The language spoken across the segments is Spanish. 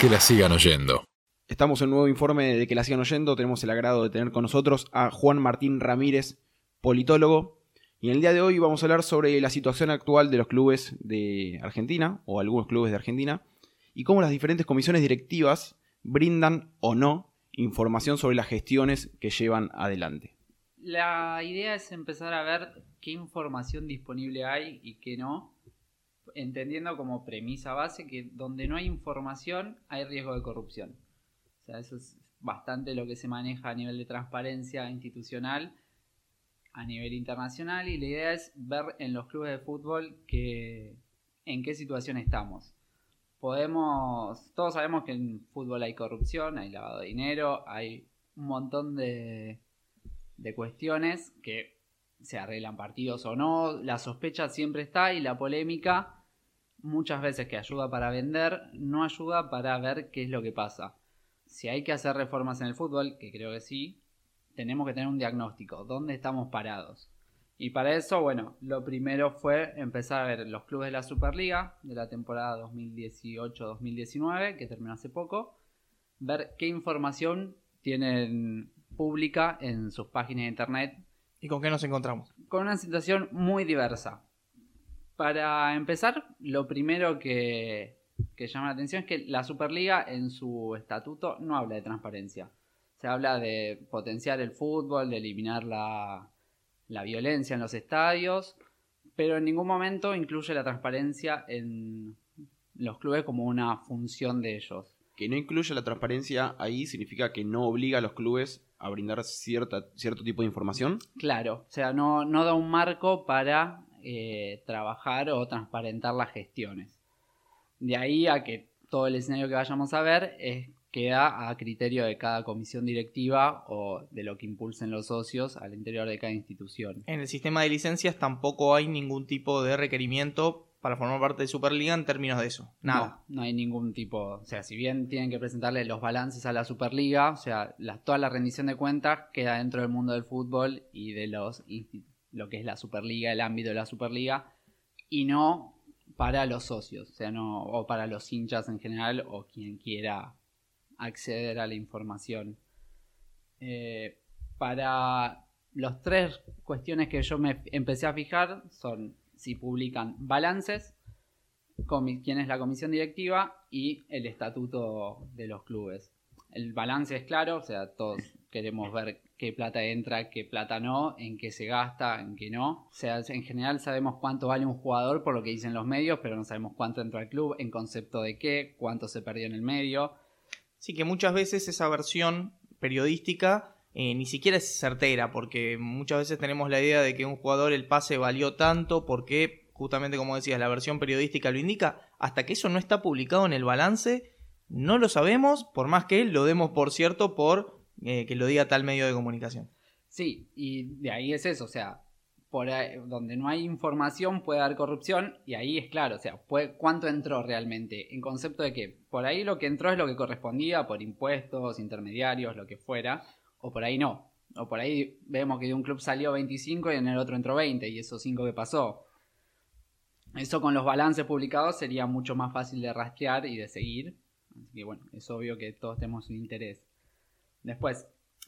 Que la sigan oyendo. Estamos en un nuevo informe de que la sigan oyendo. Tenemos el agrado de tener con nosotros a Juan Martín Ramírez, politólogo. Y en el día de hoy vamos a hablar sobre la situación actual de los clubes de Argentina, o algunos clubes de Argentina, y cómo las diferentes comisiones directivas brindan o no información sobre las gestiones que llevan adelante. La idea es empezar a ver qué información disponible hay y qué no, entendiendo como premisa base que donde no hay información hay riesgo de corrupción. O sea, eso es bastante lo que se maneja a nivel de transparencia institucional a nivel internacional y la idea es ver en los clubes de fútbol que, en qué situación estamos. Podemos, todos sabemos que en fútbol hay corrupción, hay lavado de dinero, hay un montón de, de cuestiones que se arreglan partidos o no, la sospecha siempre está y la polémica muchas veces que ayuda para vender, no ayuda para ver qué es lo que pasa. Si hay que hacer reformas en el fútbol, que creo que sí, tenemos que tener un diagnóstico, dónde estamos parados. Y para eso, bueno, lo primero fue empezar a ver los clubes de la Superliga de la temporada 2018-2019, que terminó hace poco, ver qué información tienen pública en sus páginas de internet. ¿Y con qué nos encontramos? Con una situación muy diversa. Para empezar, lo primero que, llama la atención es que la Superliga en su estatuto no habla de transparencia. Se habla de potenciar el fútbol, de eliminar la, la violencia en los estadios, pero en ningún momento incluye la transparencia en los clubes como una función de ellos. Que no incluya la transparencia ahí significa que no obliga a los clubes a brindar cierta, cierto tipo de información. Claro, o sea, no, no da un marco para eh, trabajar o transparentar las gestiones. De ahí a que todo el escenario que vayamos a ver es, queda a criterio de cada comisión directiva o de lo que impulsen los socios al interior de cada institución. En el sistema de licencias tampoco hay ningún tipo de requerimiento para formar parte de Superliga en términos de eso. Nada. No, no hay ningún tipo. O sea, si bien tienen que presentarle los balances a la Superliga, o sea, toda la rendición de cuentas queda dentro del mundo del fútbol y de los lo que es la Superliga, el ámbito de la Superliga, y no para los socios, o sea, no, o para los hinchas en general, o quien quiera acceder a la información. Eh, para los tres cuestiones que yo me empecé a fijar son si publican balances, quién es la comisión directiva y el estatuto de los clubes. El balance es claro, o sea, todos queremos ver qué plata entra, qué plata no, en qué se gasta, en qué no. O sea, en general sabemos cuánto vale un jugador por lo que dicen los medios, pero no sabemos cuánto entra al club, en concepto de qué, cuánto se perdió en el medio. Sí, que muchas veces esa versión periodística eh, ni siquiera es certera, porque muchas veces tenemos la idea de que un jugador el pase valió tanto porque, justamente como decías, la versión periodística lo indica, hasta que eso no está publicado en el balance, no lo sabemos, por más que lo demos por cierto por eh, que lo diga tal medio de comunicación. Sí, y de ahí es eso, o sea, por donde no hay información puede haber corrupción y ahí es claro, o sea, cuánto entró realmente, en concepto de que por ahí lo que entró es lo que correspondía por impuestos, intermediarios, lo que fuera, o por ahí no. O por ahí vemos que de un club salió 25 y en el otro entró 20 y esos 5 que pasó. Eso con los balances publicados sería mucho más fácil de rastrear y de seguir. Así que bueno, es obvio que todos tenemos un interés. Después,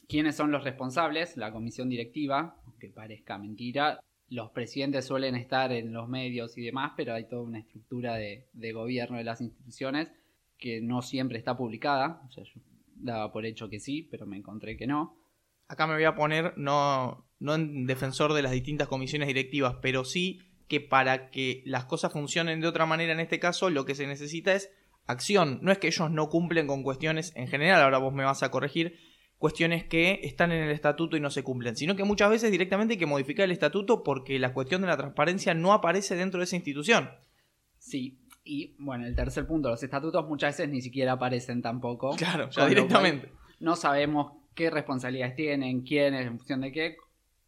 ¿quiénes son los responsables? La comisión directiva, aunque parezca mentira. Los presidentes suelen estar en los medios y demás, pero hay toda una estructura de, de gobierno de las instituciones que no siempre está publicada. O sea, yo daba por hecho que sí, pero me encontré que no. Acá me voy a poner no, no en defensor de las distintas comisiones directivas, pero sí que para que las cosas funcionen de otra manera en este caso, lo que se necesita es acción. No es que ellos no cumplen con cuestiones en general, ahora vos me vas a corregir, cuestiones que están en el estatuto y no se cumplen, sino que muchas veces directamente hay que modificar el estatuto porque la cuestión de la transparencia no aparece dentro de esa institución. Sí, y bueno, el tercer punto, los estatutos muchas veces ni siquiera aparecen tampoco. Claro, ya directamente. No sabemos qué responsabilidades tienen, quiénes, en función de qué,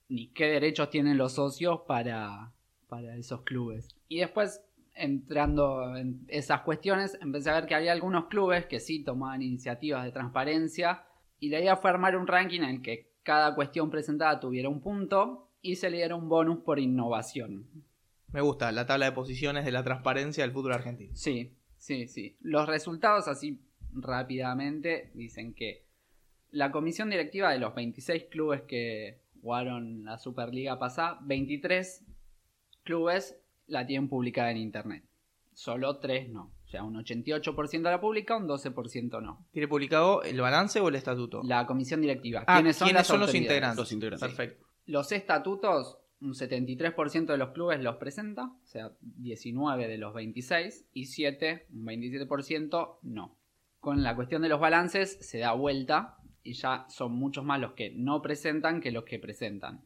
ni qué derechos tienen los socios para, para esos clubes. Y después, entrando en esas cuestiones, empecé a ver que había algunos clubes que sí tomaban iniciativas de transparencia y la idea fue armar un ranking en el que cada cuestión presentada tuviera un punto y se le diera un bonus por innovación. Me gusta la tabla de posiciones de la transparencia del fútbol argentino. Sí, sí, sí. Los resultados, así rápidamente, dicen que la comisión directiva de los 26 clubes que jugaron la Superliga pasada, 23 clubes la tienen publicada en internet. Solo 3 no. O sea, un 88% la publica, un 12% no. ¿Tiene publicado el balance o el estatuto? La comisión directiva. Ah, ¿Quiénes son, las los integrantes? Los integrantes. Perfecto. Los estatutos, un 73% de los clubes los presenta, o sea, 19 de los 26, y 7, un 27% no. Con la cuestión de los balances se da vuelta y ya son muchos más los que no presentan que los que presentan.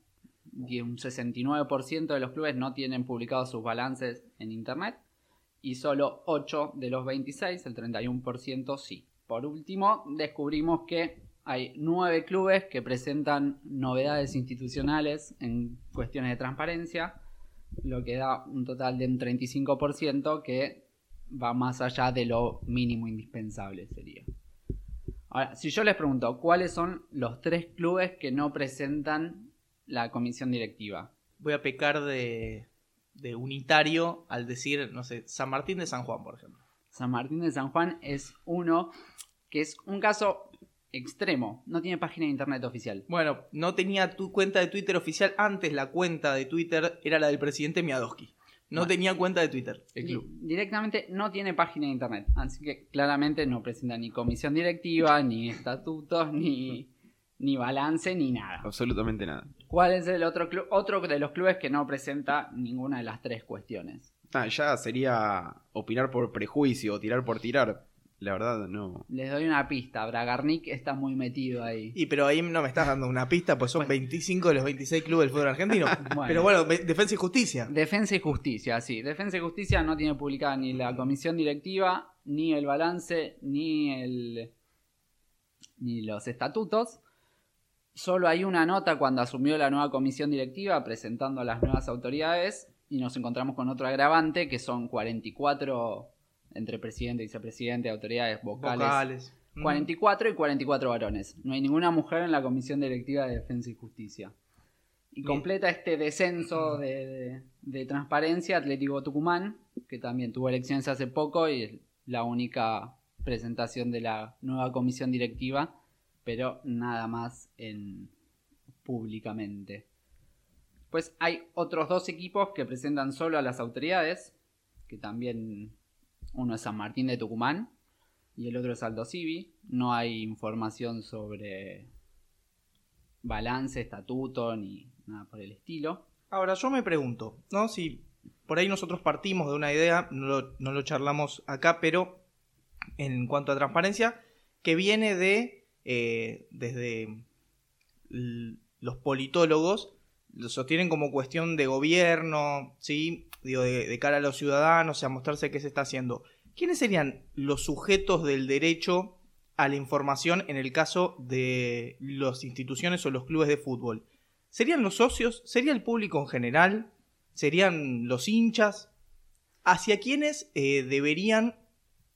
Y un 69% de los clubes no tienen publicados sus balances en internet y solo 8 de los 26, el 31% sí. Por último, descubrimos que hay 9 clubes que presentan novedades institucionales en cuestiones de transparencia, lo que da un total de un 35% que va más allá de lo mínimo indispensable sería. Ahora, si yo les pregunto, ¿cuáles son los tres clubes que no presentan la comisión directiva? Voy a pecar de, de unitario al decir, no sé, San Martín de San Juan, por ejemplo. San Martín de San Juan es uno que es un caso extremo, no tiene página de internet oficial. Bueno, no tenía tu cuenta de Twitter oficial. Antes la cuenta de Twitter era la del presidente Miadoski. No Bueno. tenía cuenta de Twitter, el club. Directamente no tiene página de internet, así que claramente no presenta ni comisión directiva, ni estatutos, ni, ni balance, ni nada. Absolutamente nada. ¿Cuál es el otro club? Otro de los clubes que no presenta ninguna de las tres cuestiones. Ah, ya sería opinar por prejuicio o tirar por tirar. La verdad, no. Les doy una pista, Bragarnik está muy metido ahí. Y pero ahí no me estás dando una pista, pues son 25 de los 26 clubes del fútbol argentino. Bueno. Pero bueno, defensa y justicia. Defensa y Justicia, sí. Defensa y Justicia no tiene publicada ni la comisión directiva, ni el balance, ni el ni los estatutos. Solo hay una nota cuando asumió la nueva comisión directiva presentando a las nuevas autoridades y nos encontramos con otro agravante que son 44 entre presidente, vicepresidente, autoridades vocales. Vocales. Mm. 44 y 44 varones. No hay ninguna mujer en la Comisión Directiva de Defensa y Justicia. Y completa este descenso de, de- de transparencia Atlético Tucumán, que también tuvo elecciones hace poco y es la única presentación de la nueva comisión directiva, pero nada más en públicamente. Pues hay otros dos equipos que presentan solo a las autoridades, que también uno es San Martín de Tucumán y el otro es Aldo Civi. No hay información sobre balance, estatuto ni nada por el estilo. Ahora, yo me pregunto, ¿no? Si por ahí nosotros partimos de una idea, no lo charlamos acá, pero en cuanto a transparencia, que viene de, eh, desde los politólogos, lo sostienen como cuestión de gobierno, ¿sí? Digo, de, de cara a los ciudadanos, a mostrarse qué se está haciendo. ¿Quiénes serían los sujetos del derecho a la información en el caso de las instituciones o los clubes de fútbol? ¿Serían los socios? ¿Sería el público en general? ¿Serían los hinchas? ¿Hacia quiénes eh, deberían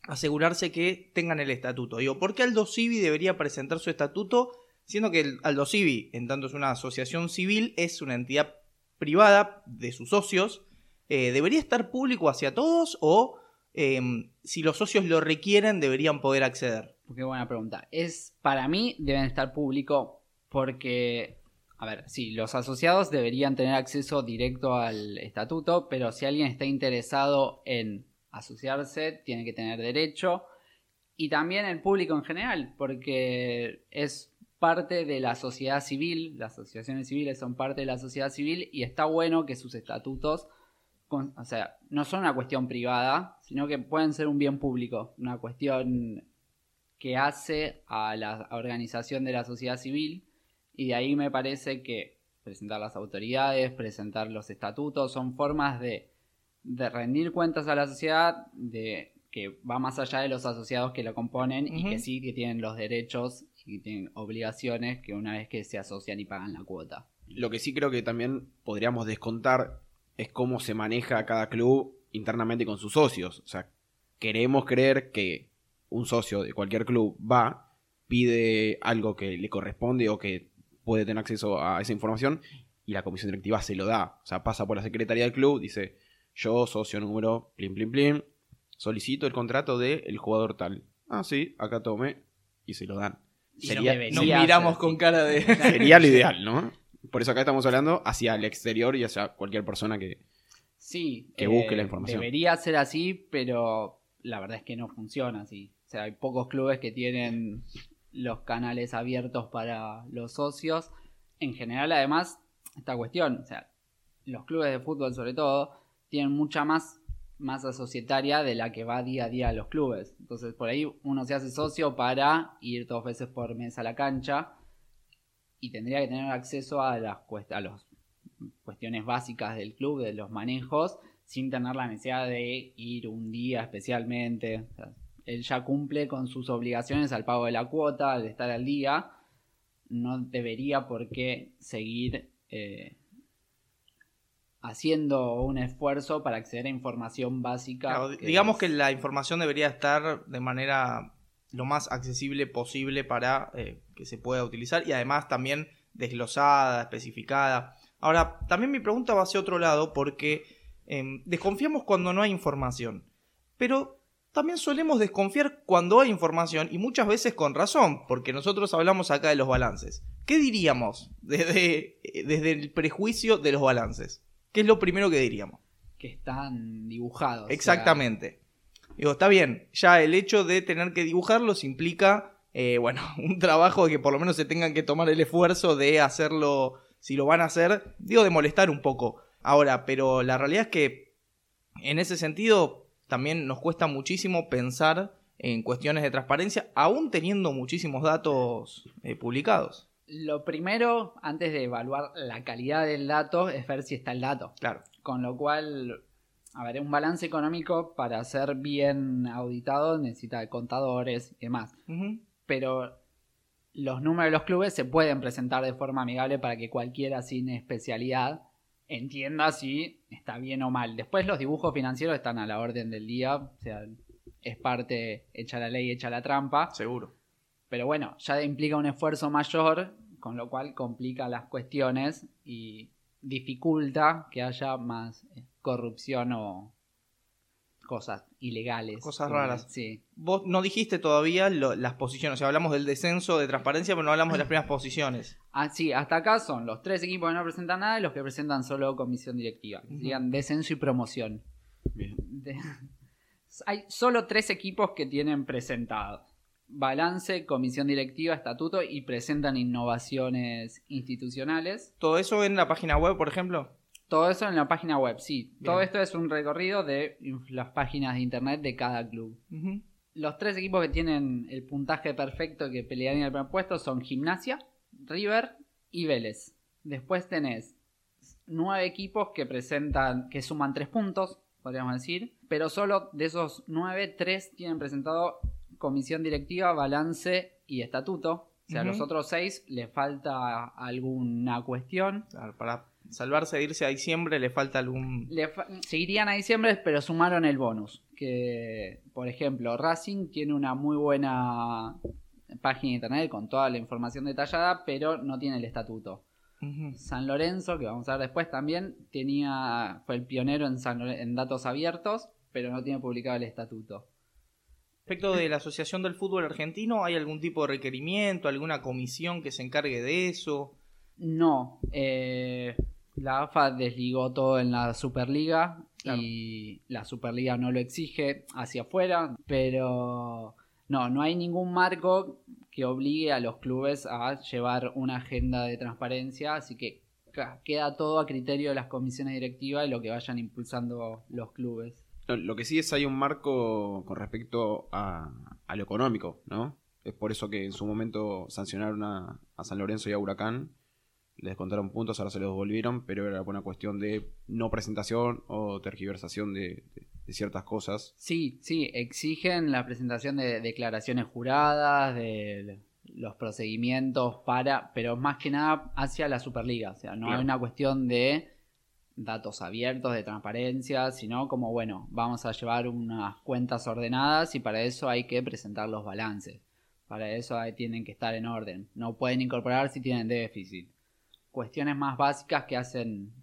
asegurarse que tengan el estatuto? Digo, ¿por qué Aldo Civi debería presentar su estatuto? Siendo que Aldo Civi, en tanto es una asociación civil, es una entidad privada de sus socios. Eh, ¿Debería estar público hacia todos o eh, si los socios lo requieren deberían poder acceder? Qué buena pregunta. Es, para mí, deben estar público porque, a ver, sí, los asociados deberían tener acceso directo al estatuto, pero si alguien está interesado en asociarse, tiene que tener derecho. Y también el público en general, porque es parte de la sociedad civil, las asociaciones civiles son parte de la sociedad civil y está bueno que sus estatutos, o sea, no son una cuestión privada, sino que pueden ser un bien público, una cuestión que hace a la organización de la sociedad civil y de ahí me parece que presentar las autoridades, presentar los estatutos son formas de, de rendir cuentas a la sociedad de que va más allá de los asociados que lo componen y que sí que tienen los derechos y tienen obligaciones que una vez que se asocian y pagan la cuota. Lo que sí creo que también podríamos descontar es cómo se maneja cada club internamente con sus socios. O sea, queremos creer que un socio de cualquier club va, pide algo que le corresponde o que puede tener acceso a esa información y la comisión directiva se lo da. O sea, pasa por la secretaría del club, dice, yo, socio número, plim, plim, plim, solicito el contrato del jugador tal. ah, sí, acá tome, y se lo dan. Y Sería, lo debería Nos miramos con cara de... sería lo ideal, ¿no? Por eso acá estamos hablando hacia el exterior y hacia cualquier persona que... Sí. Que busque la información. Debería ser así, pero la verdad es que no funciona así. O sea, hay pocos clubes que tienen los canales abiertos para los socios. En general, además, esta cuestión, o sea, los clubes de fútbol sobre todo, tienen mucha más masa societaria de la que va día a día a los clubes. Entonces, por ahí uno se hace socio para ir dos veces por mes a la cancha y tendría que tener acceso a las a los cuestiones básicas del club, de los manejos, sin tener la necesidad de ir un día especialmente. Él ya cumple con sus obligaciones al pago de la cuota, al estar al día. No debería por qué seguir eh, haciendo un esfuerzo para acceder a información básica. Claro, que digamos es- que la información debería estar de manera lo más accesible posible para eh, que se pueda utilizar y además también desglosada, especificada. Ahora, también mi pregunta va hacia otro lado porque em, desconfiamos cuando no hay información, pero también solemos desconfiar cuando hay información y muchas veces con razón, porque nosotros hablamos acá de los balances. ¿Qué diríamos desde, desde el prejuicio de los balances? ¿Qué es lo primero que diríamos? que están dibujados. o sea, Exactamente. Digo, está bien, ya el hecho de tener que dibujarlos implica, eh, bueno, un trabajo de que por lo menos se tengan que tomar el esfuerzo de hacerlo, si lo van a hacer, digo, de molestar un poco. Ahora, pero la realidad es que en ese sentido también nos cuesta muchísimo pensar en cuestiones de transparencia, aún teniendo muchísimos datos eh, publicados. Lo primero, antes de evaluar la calidad del dato, es ver si está el dato. Claro. Con lo cual, a ver, un balance económico para ser bien auditado necesita contadores y demás. Pero los números de los clubes se pueden presentar de forma amigable para que cualquiera sin especialidad entienda si está bien o mal. Después los dibujos financieros están a la orden del día, o sea, es parte hecha la ley, hecha la trampa. Seguro. Pero bueno, ya implica un esfuerzo mayor, con lo cual complica las cuestiones y dificulta que haya más eh, corrupción o cosas ilegales. Cosas raras. Sí. Vos no dijiste todavía lo- las posiciones, o sea, hablamos del descenso de transparencia, pero no hablamos de las primeras posiciones. Ah, sí, hasta acá son los tres equipos que no presentan nada y los que presentan solo comisión directiva. Ujú. Serían descenso y promoción. Bien. De- Hay solo tres equipos que tienen presentado. Balance, comisión directiva, estatuto y presentan innovaciones institucionales. Todo eso en la página web, por ejemplo. Todo eso en la página web, sí. Bien. Todo esto es un recorrido de las páginas de internet de cada club. Los tres equipos que tienen el puntaje perfecto que pelearían el primer puesto son Gimnasia, River y Vélez. Después tenés nueve equipos que presentan, que suman tres puntos, podríamos decir, pero solo de esos nueve, tres tienen presentado comisión directiva, balance y estatuto. O sea, a los otros seis les falta alguna cuestión. Claro, para salvarse de irse a diciembre le falta algún... Le fa- a diciembre, pero sumaron el bonus. Que, por ejemplo, Racing tiene una muy buena página de internet con toda la información detallada, pero no tiene el estatuto. San Lorenzo, que vamos a ver después también, tenía fue el pionero en, San en datos abiertos, pero no tiene publicado el estatuto. Respecto de la Asociación del Fútbol Argentino, ¿hay algún tipo de requerimiento, alguna comisión que se encargue de eso? No, eh, la AFA desligó todo en la Superliga Claro. y la Superliga no lo exige hacia afuera, pero no, no hay ningún marco que obligue a los clubes a llevar una agenda de transparencia, así que queda todo a criterio de las comisiones directivas y lo que vayan impulsando los clubes. No, lo que sí es hay un marco con respecto a, a lo económico, ¿no? Es por eso que en su momento sancionaron a, a San Lorenzo y a Huracán. Les descontaron puntos, ahora se los devolvieron, pero era una cuestión de no presentación o tergiversación de, de- de ciertas cosas. Sí, sí, exigen la presentación de declaraciones juradas, de los procedimientos para, pero más que nada hacia la Superliga. O sea, no Claro. hay una cuestión de datos abiertos, de transparencia, sino como, bueno, vamos a llevar unas cuentas ordenadas y para eso hay que presentar los balances. Para eso tienen que estar en orden. No pueden incorporar si tienen déficit. Cuestiones más básicas que hacen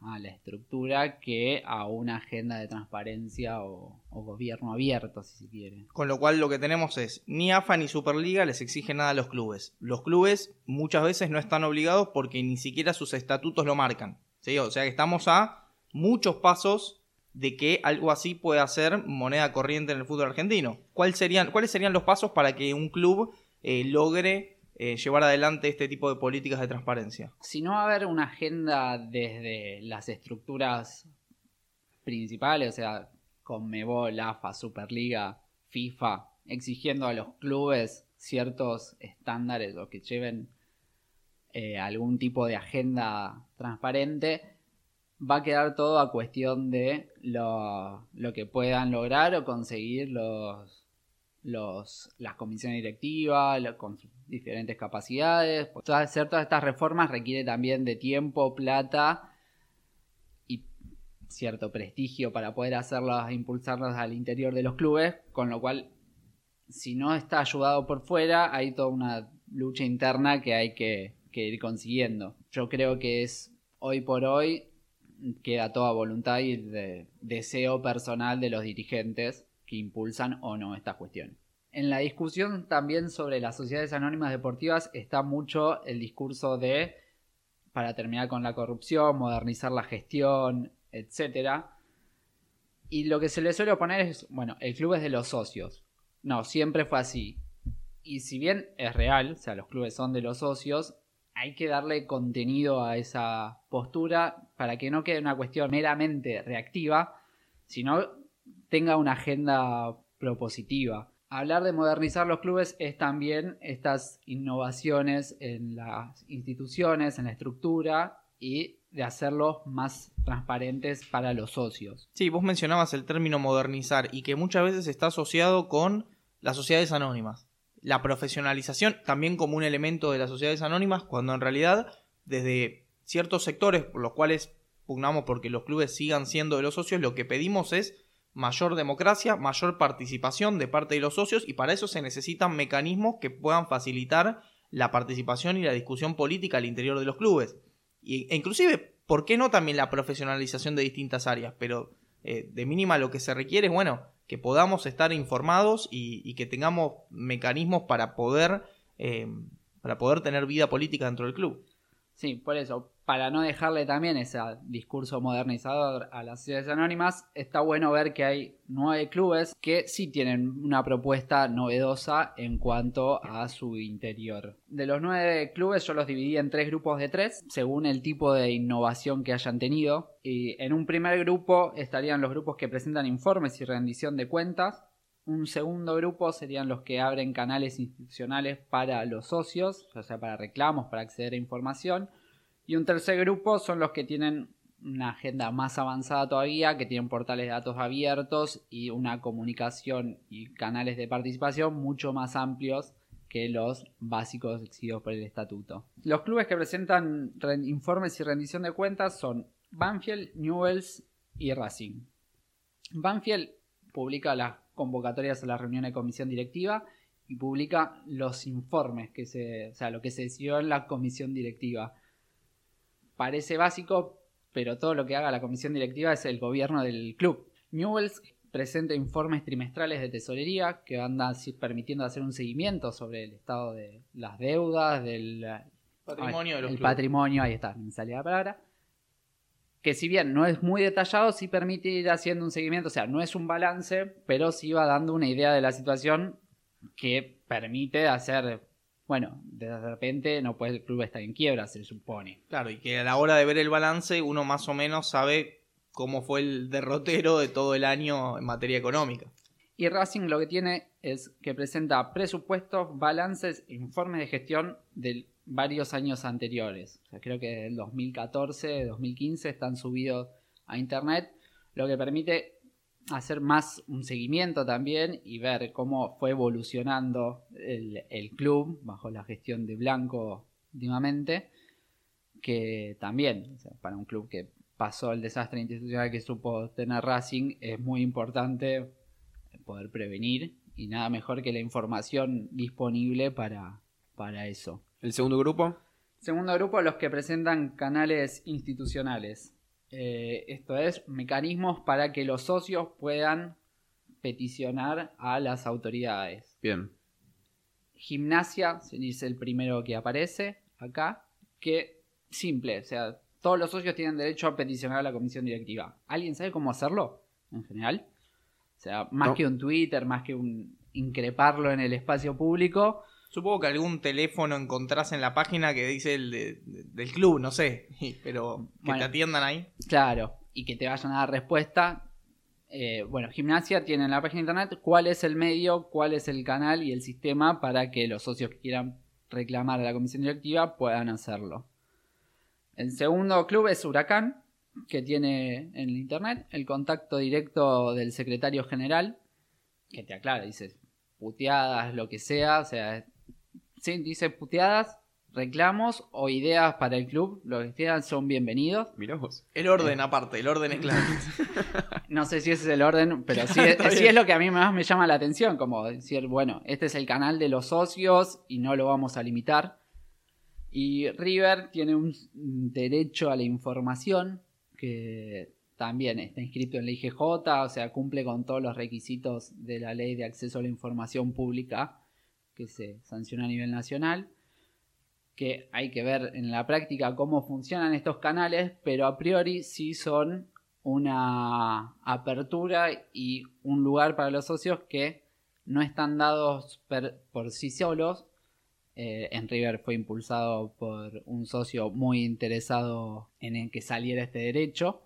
a la estructura que a una agenda de transparencia o gobierno abierto, si se quiere. Con lo cual lo que tenemos es, ni AFA ni Superliga les exigen nada a los clubes. Los clubes muchas veces no están obligados porque ni siquiera sus estatutos lo marcan. ¿Sí? O sea que estamos a muchos pasos de que algo así pueda ser moneda corriente en el fútbol argentino. ¿Cuáles serían los pasos para que un club eh, logre eh, llevar adelante este tipo de políticas de transparencia? Si no va a haber una agenda desde las estructuras principales, o sea, Conmebol, AFA, Superliga, FIFA, exigiendo a los clubes ciertos estándares o que lleven eh, algún tipo de agenda transparente, va a quedar todo a cuestión de lo, que puedan lograr o conseguir los, los, las comisiones directivas con diferentes capacidades. hacer todas estas reformas requiere también de tiempo, plata cierto prestigio para poder hacerlas impulsarlas al interior de los clubes, con lo cual, si no está ayudado por fuera, hay toda una lucha interna que hay que, ir consiguiendo. Yo creo que es hoy por hoy queda toda voluntad y de deseo personal de los dirigentes que impulsan o no esta cuestión. En la discusión también sobre las sociedades anónimas deportivas está mucho el discurso de, para terminar con la corrupción, modernizar la gestión, etcétera. Y lo que se le suele oponer es, bueno, el club es de los socios. No, siempre fue así. Y si bien es real, o sea, los clubes son de los socios, hay que darle contenido a esa postura para que no quede una cuestión meramente reactiva, sino tenga una agenda propositiva. Hablar de modernizar los clubes es también estas innovaciones en las instituciones, en la estructura y de hacerlos más transparentes para los socios. Sí, vos mencionabas el término modernizar y que muchas veces está asociado con las sociedades anónimas. La profesionalización también como un elemento de las sociedades anónimas, cuando en realidad desde ciertos sectores por los cuales pugnamos porque los clubes sigan siendo de los socios, lo que pedimos es mayor democracia, mayor participación de parte de los socios y para eso se necesitan mecanismos que puedan facilitar la participación y la discusión política al interior de los clubes. E inclusive, ¿por qué no también la profesionalización de distintas áreas? Pero eh, de mínima lo que se requiere es, bueno, que podamos estar informados y, que tengamos mecanismos para poder, eh, para poder tener vida política dentro del club. Sí, por eso para no dejarle también ese discurso modernizador a las sociedades anónimas, está bueno ver que hay nueve clubes que sí tienen una propuesta novedosa en cuanto a su interior. De los nueve clubes yo los dividí en tres grupos de tres, según el tipo de innovación que hayan tenido. Y en un primer grupo estarían los grupos que presentan informes y rendición de cuentas. Un segundo grupo serían los que abren canales institucionales para los socios, o sea, para reclamos, para acceder a información. Y un tercer grupo son los que tienen una agenda más avanzada todavía, que tienen portales de datos abiertos y una comunicación y canales de participación mucho más amplios que los básicos exigidos por el estatuto. Los clubes que presentan informes y rendición de cuentas son Banfield, Newells y Racing. Banfield publica las convocatorias a la reunión de comisión directiva y publica los informes que se, o sea, lo que se decidió en la comisión directiva parece básico, pero todo lo que haga la comisión directiva es el gobierno del club. Newells presenta informes trimestrales de tesorería que van permitiendo hacer un seguimiento sobre el estado de las deudas, del patrimonio, de el patrimonio, ahí está, me salía la palabra. Que si bien no es muy detallado, sí permite ir haciendo un seguimiento, o sea, no es un balance, pero sí va dando una idea de la situación que permite hacer bueno, de repente no puede el club estar en quiebra, se supone. Claro, y que a la hora de ver el balance uno más o menos sabe cómo fue el derrotero de todo el año en materia económica. Y Racing lo que tiene es que presenta presupuestos, balances, informes de gestión de varios años anteriores. O sea, creo que del 2014, 2015 están subidos a internet, lo que permite hacer más un seguimiento también y ver cómo fue evolucionando el, club bajo la gestión de Blanco últimamente, que también, para un club que pasó el desastre institucional que supo tener Racing, es muy importante poder prevenir y nada mejor que la información disponible para, para eso. ¿El segundo grupo? Segundo grupo, los que presentan canales institucionales. Eh, esto es, mecanismos para que los socios puedan peticionar a las autoridades. Bien. Gimnasia es el primero que aparece acá, que simple, o sea, todos los socios tienen derecho a peticionar a la comisión directiva. ¿Alguien sabe cómo hacerlo en general? O sea, más No. que un Twitter, más que un increparlo en el espacio público, Supongo que algún teléfono encontrás en la página que dice el de- de- del club, no sé, pero que Bueno. te atiendan ahí. Claro, y que te vayan a dar respuesta. Eh, bueno, Gimnasia tiene en la página de internet cuál es el medio, cuál es el canal y el sistema para que los socios que quieran reclamar a la comisión directiva puedan hacerlo. El segundo club es Huracán, que tiene en el internet el contacto directo del secretario general, que te aclara, dice puteadas, lo que sea, o sea, sí, dice puteadas, reclamos o ideas para el club, lo que quieran son bienvenidos. Mirá vos. El orden aparte, el orden es clave. No sé si ese es el orden, pero sí, Está sí es lo que a mí más me llama la atención, como decir, bueno, este es el canal de los socios y no lo vamos a limitar. Y River tiene un derecho a la información que también está inscrito en la IGJ, o sea, cumple con todos los requisitos de la ley de acceso a la información pública que se sanciona a nivel nacional que hay que ver en la práctica cómo funcionan estos canales, pero a priori sí son una apertura y un lugar para los socios que no están dados per- por sí solos. Eh, en River fue impulsado por un socio muy interesado en el que saliera este derecho.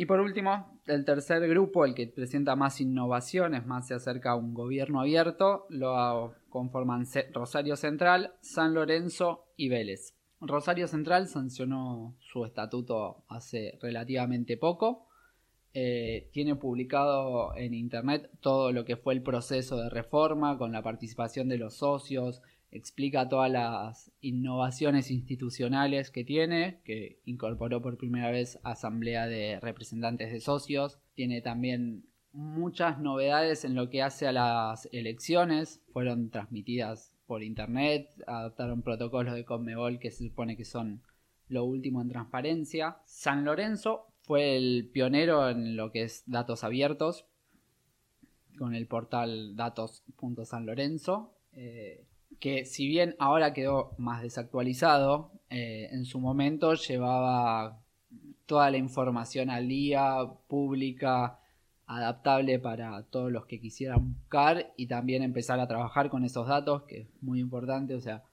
Y por último, el tercer grupo, el que presenta más innovaciones, más se acerca a un gobierno abierto, lo conforman Rosario Central, San Lorenzo y Vélez. Rosario Central sancionó su estatuto hace relativamente poco. Eh, tiene publicado en internet todo lo que fue el proceso de reforma con la participación de los socios, explica todas las innovaciones institucionales que tiene, que incorporó por primera vez asamblea de representantes de socios, tiene también muchas novedades en lo que hace a las elecciones, fueron transmitidas por internet, adoptaron protocolos de Conmebol que se supone que son lo último en transparencia. San Lorenzo fue el pionero en lo que es datos abiertos, con el portal datos.sanlorenzo, eh, que si bien ahora quedó más desactualizado, eh, en su momento llevaba toda la información al día, pública, adaptable para todos los que quisieran buscar y también empezar a trabajar con esos datos, que es muy importante, o sea,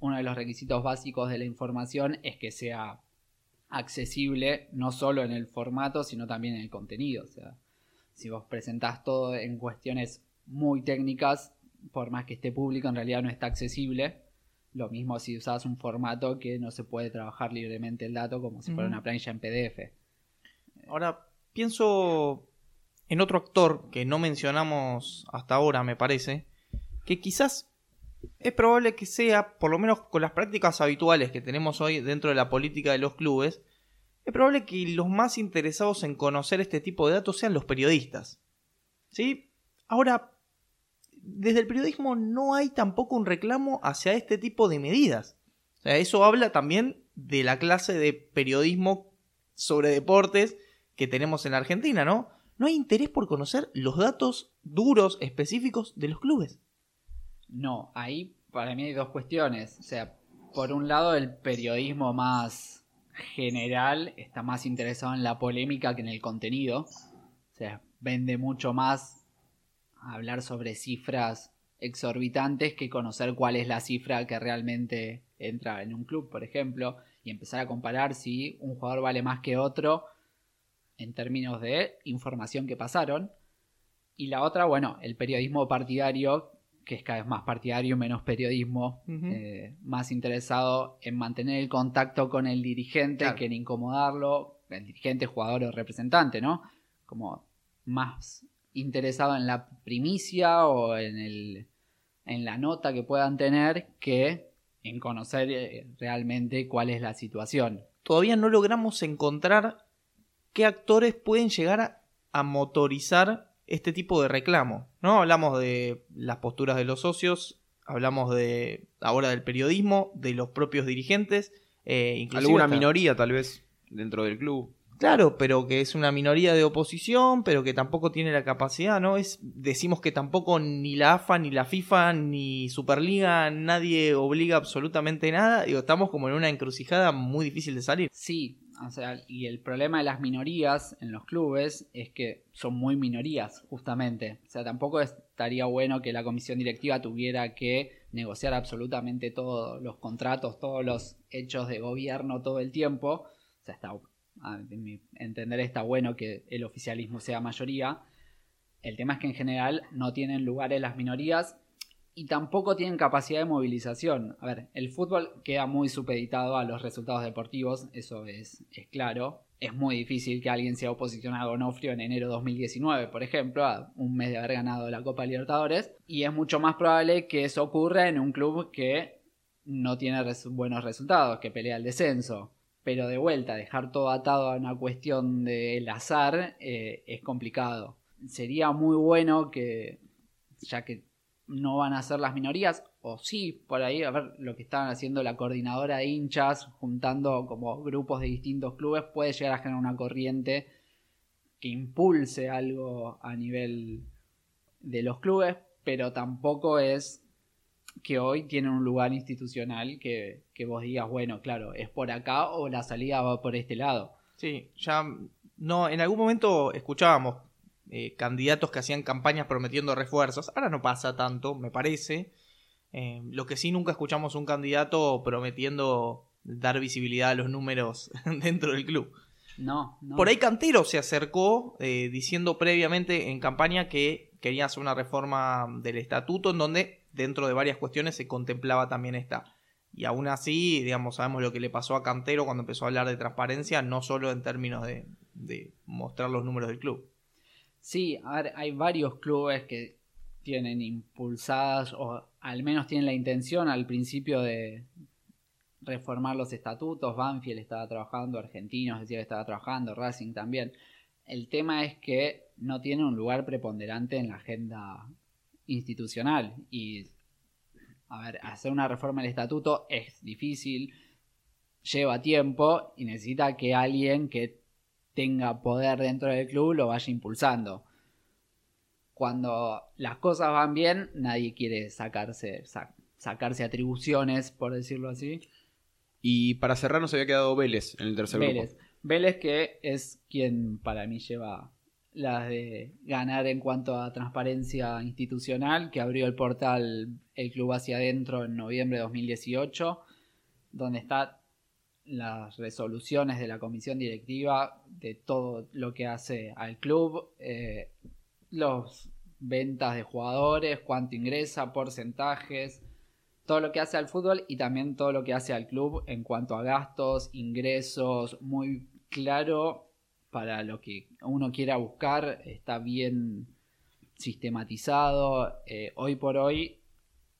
uno de los requisitos básicos de la información es que sea accesible no solo en el formato, sino también en el contenido, o sea, si vos presentás todo en cuestiones muy técnicas, por más que esté público, en realidad no está accesible. Lo mismo si usás un formato que no se puede trabajar libremente el dato como si fuera una planilla en PDF. Ahora, pienso en otro actor que no mencionamos hasta ahora, me parece, que quizás es probable que sea, por lo menos con las prácticas habituales que tenemos hoy dentro de la política de los clubes, es probable que los más interesados en conocer este tipo de datos sean los periodistas. ¿Sí? Ahora, desde el periodismo no hay tampoco un reclamo hacia este tipo de medidas. O sea, eso habla también de la clase de periodismo sobre deportes que tenemos en la Argentina, ¿no? No hay interés por conocer los datos duros, específicos de los clubes. No, ahí para mí hay dos cuestiones. O sea, por un lado el periodismo más general está más interesado en la polémica que en el contenido. O sea, vende mucho más hablar sobre cifras exorbitantes que conocer cuál es la cifra que realmente entra en un club, por ejemplo, y empezar a comparar si un jugador vale más que otro en términos de información que pasaron. Y la otra, bueno, el periodismo partidario, que es cada vez más partidario, menos periodismo, eh, más interesado en mantener el contacto con el dirigente Claro. que en incomodarlo, el dirigente, jugador o representante, ¿no? Como más interesado en la primicia o en, el, en la nota que puedan tener que en conocer eh, realmente cuál es la situación. Todavía no logramos encontrar qué actores pueden llegar a, a motorizar este tipo de reclamo. ¿no? Hablamos de las posturas de los socios, hablamos de ahora del periodismo, de los propios dirigentes, eh, inclusive Alguna hasta- minoría tal vez dentro del club. Claro, pero que es una minoría de oposición, pero que tampoco tiene la capacidad, ¿no? Es, decimos que tampoco ni la AFA, ni la FIFA, ni Superliga, nadie obliga absolutamente nada. Digo, estamos como en una encrucijada muy difícil de salir. Sí, o sea, y el problema de las minorías en los clubes es que son muy minorías, justamente. O sea, tampoco estaría bueno que la comisión directiva tuviera que negociar absolutamente todos los contratos, todos los hechos de gobierno todo el tiempo. O sea, está a mi entender está bueno que el oficialismo sea mayoría. El tema es que en general no tienen lugares las minorías y tampoco tienen capacidad de movilización. A ver, el fútbol queda muy supeditado a los resultados deportivos, eso es, es claro. Es muy difícil que alguien sea oposición a Donofrio en enero de 2019, por ejemplo, a un mes de haber ganado la Copa Libertadores. Y es mucho más probable que eso ocurra en un club que no tiene buenos resultados, que pelea el descenso pero de vuelta, dejar todo atado a una cuestión del azar eh, es complicado. Sería muy bueno que, ya que no van a ser las minorías, o sí, por ahí, a ver lo que estaban haciendo la coordinadora de hinchas, juntando como grupos de distintos clubes, puede llegar a generar una corriente que impulse algo a nivel de los clubes, pero tampoco es que hoy tiene un lugar institucional que, vos digas, bueno, claro, es por acá o la salida va por este lado. Sí, ya no, en algún momento escuchábamos eh, candidatos que hacían campañas prometiendo refuerzos. Ahora no pasa tanto, me parece. Eh, lo que sí nunca escuchamos un candidato prometiendo dar visibilidad a los números dentro del club. No, no. Por ahí Cantero se acercó eh, diciendo previamente en campaña que quería hacer una reforma del estatuto en donde dentro de varias cuestiones se contemplaba también esta. Y aún así, digamos, sabemos lo que le pasó a Cantero cuando empezó a hablar de transparencia, no solo en términos de, mostrar los números del club. Sí, hay varios clubes que tienen impulsadas, o al menos tienen la intención al principio de reformar los estatutos. Banfield estaba trabajando, Argentinos decía que estaba trabajando, Racing también. El tema es que no tiene un lugar preponderante en la agenda institucional. Y, a ver, hacer una reforma del estatuto es difícil, lleva tiempo y necesita que alguien que tenga poder dentro del club lo vaya impulsando. Cuando las cosas van bien, nadie quiere sacarse, sacarse atribuciones, por decirlo así. Y para cerrar nos había quedado Vélez en el tercer Vélez. grupo. Vélez que es quien para mí lleva las de ganar en cuanto a transparencia institucional, que abrió el portal El Club hacia adentro en noviembre de 2018, donde están las resoluciones de la comisión directiva de todo lo que hace al club, eh, los ventas de jugadores, cuánto ingresa, porcentajes, todo lo que hace al fútbol y también todo lo que hace al club en cuanto a gastos, ingresos, muy claro para lo que uno quiera buscar, está bien sistematizado. Eh, hoy por hoy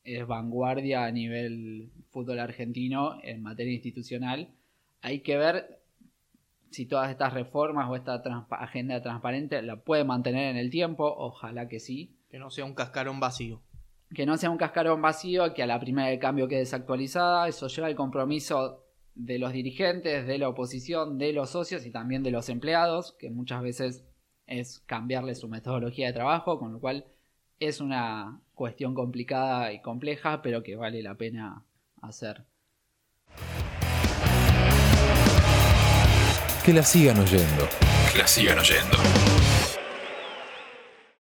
es vanguardia a nivel fútbol argentino en materia institucional. Hay que ver si todas estas reformas o esta agenda transparente la puede mantener en el tiempo. Ojalá que sí. Que no sea un cascarón vacío. Que no sea un cascarón vacío, que a la primera de cambio quede desactualizada. Eso lleva el compromiso de los dirigentes, de la oposición, de los socios y también de los empleados, que muchas veces es cambiarle su metodología de trabajo, con lo cual es una cuestión complicada y compleja, pero que vale la pena hacer. Que la sigan oyendo. Que la sigan oyendo.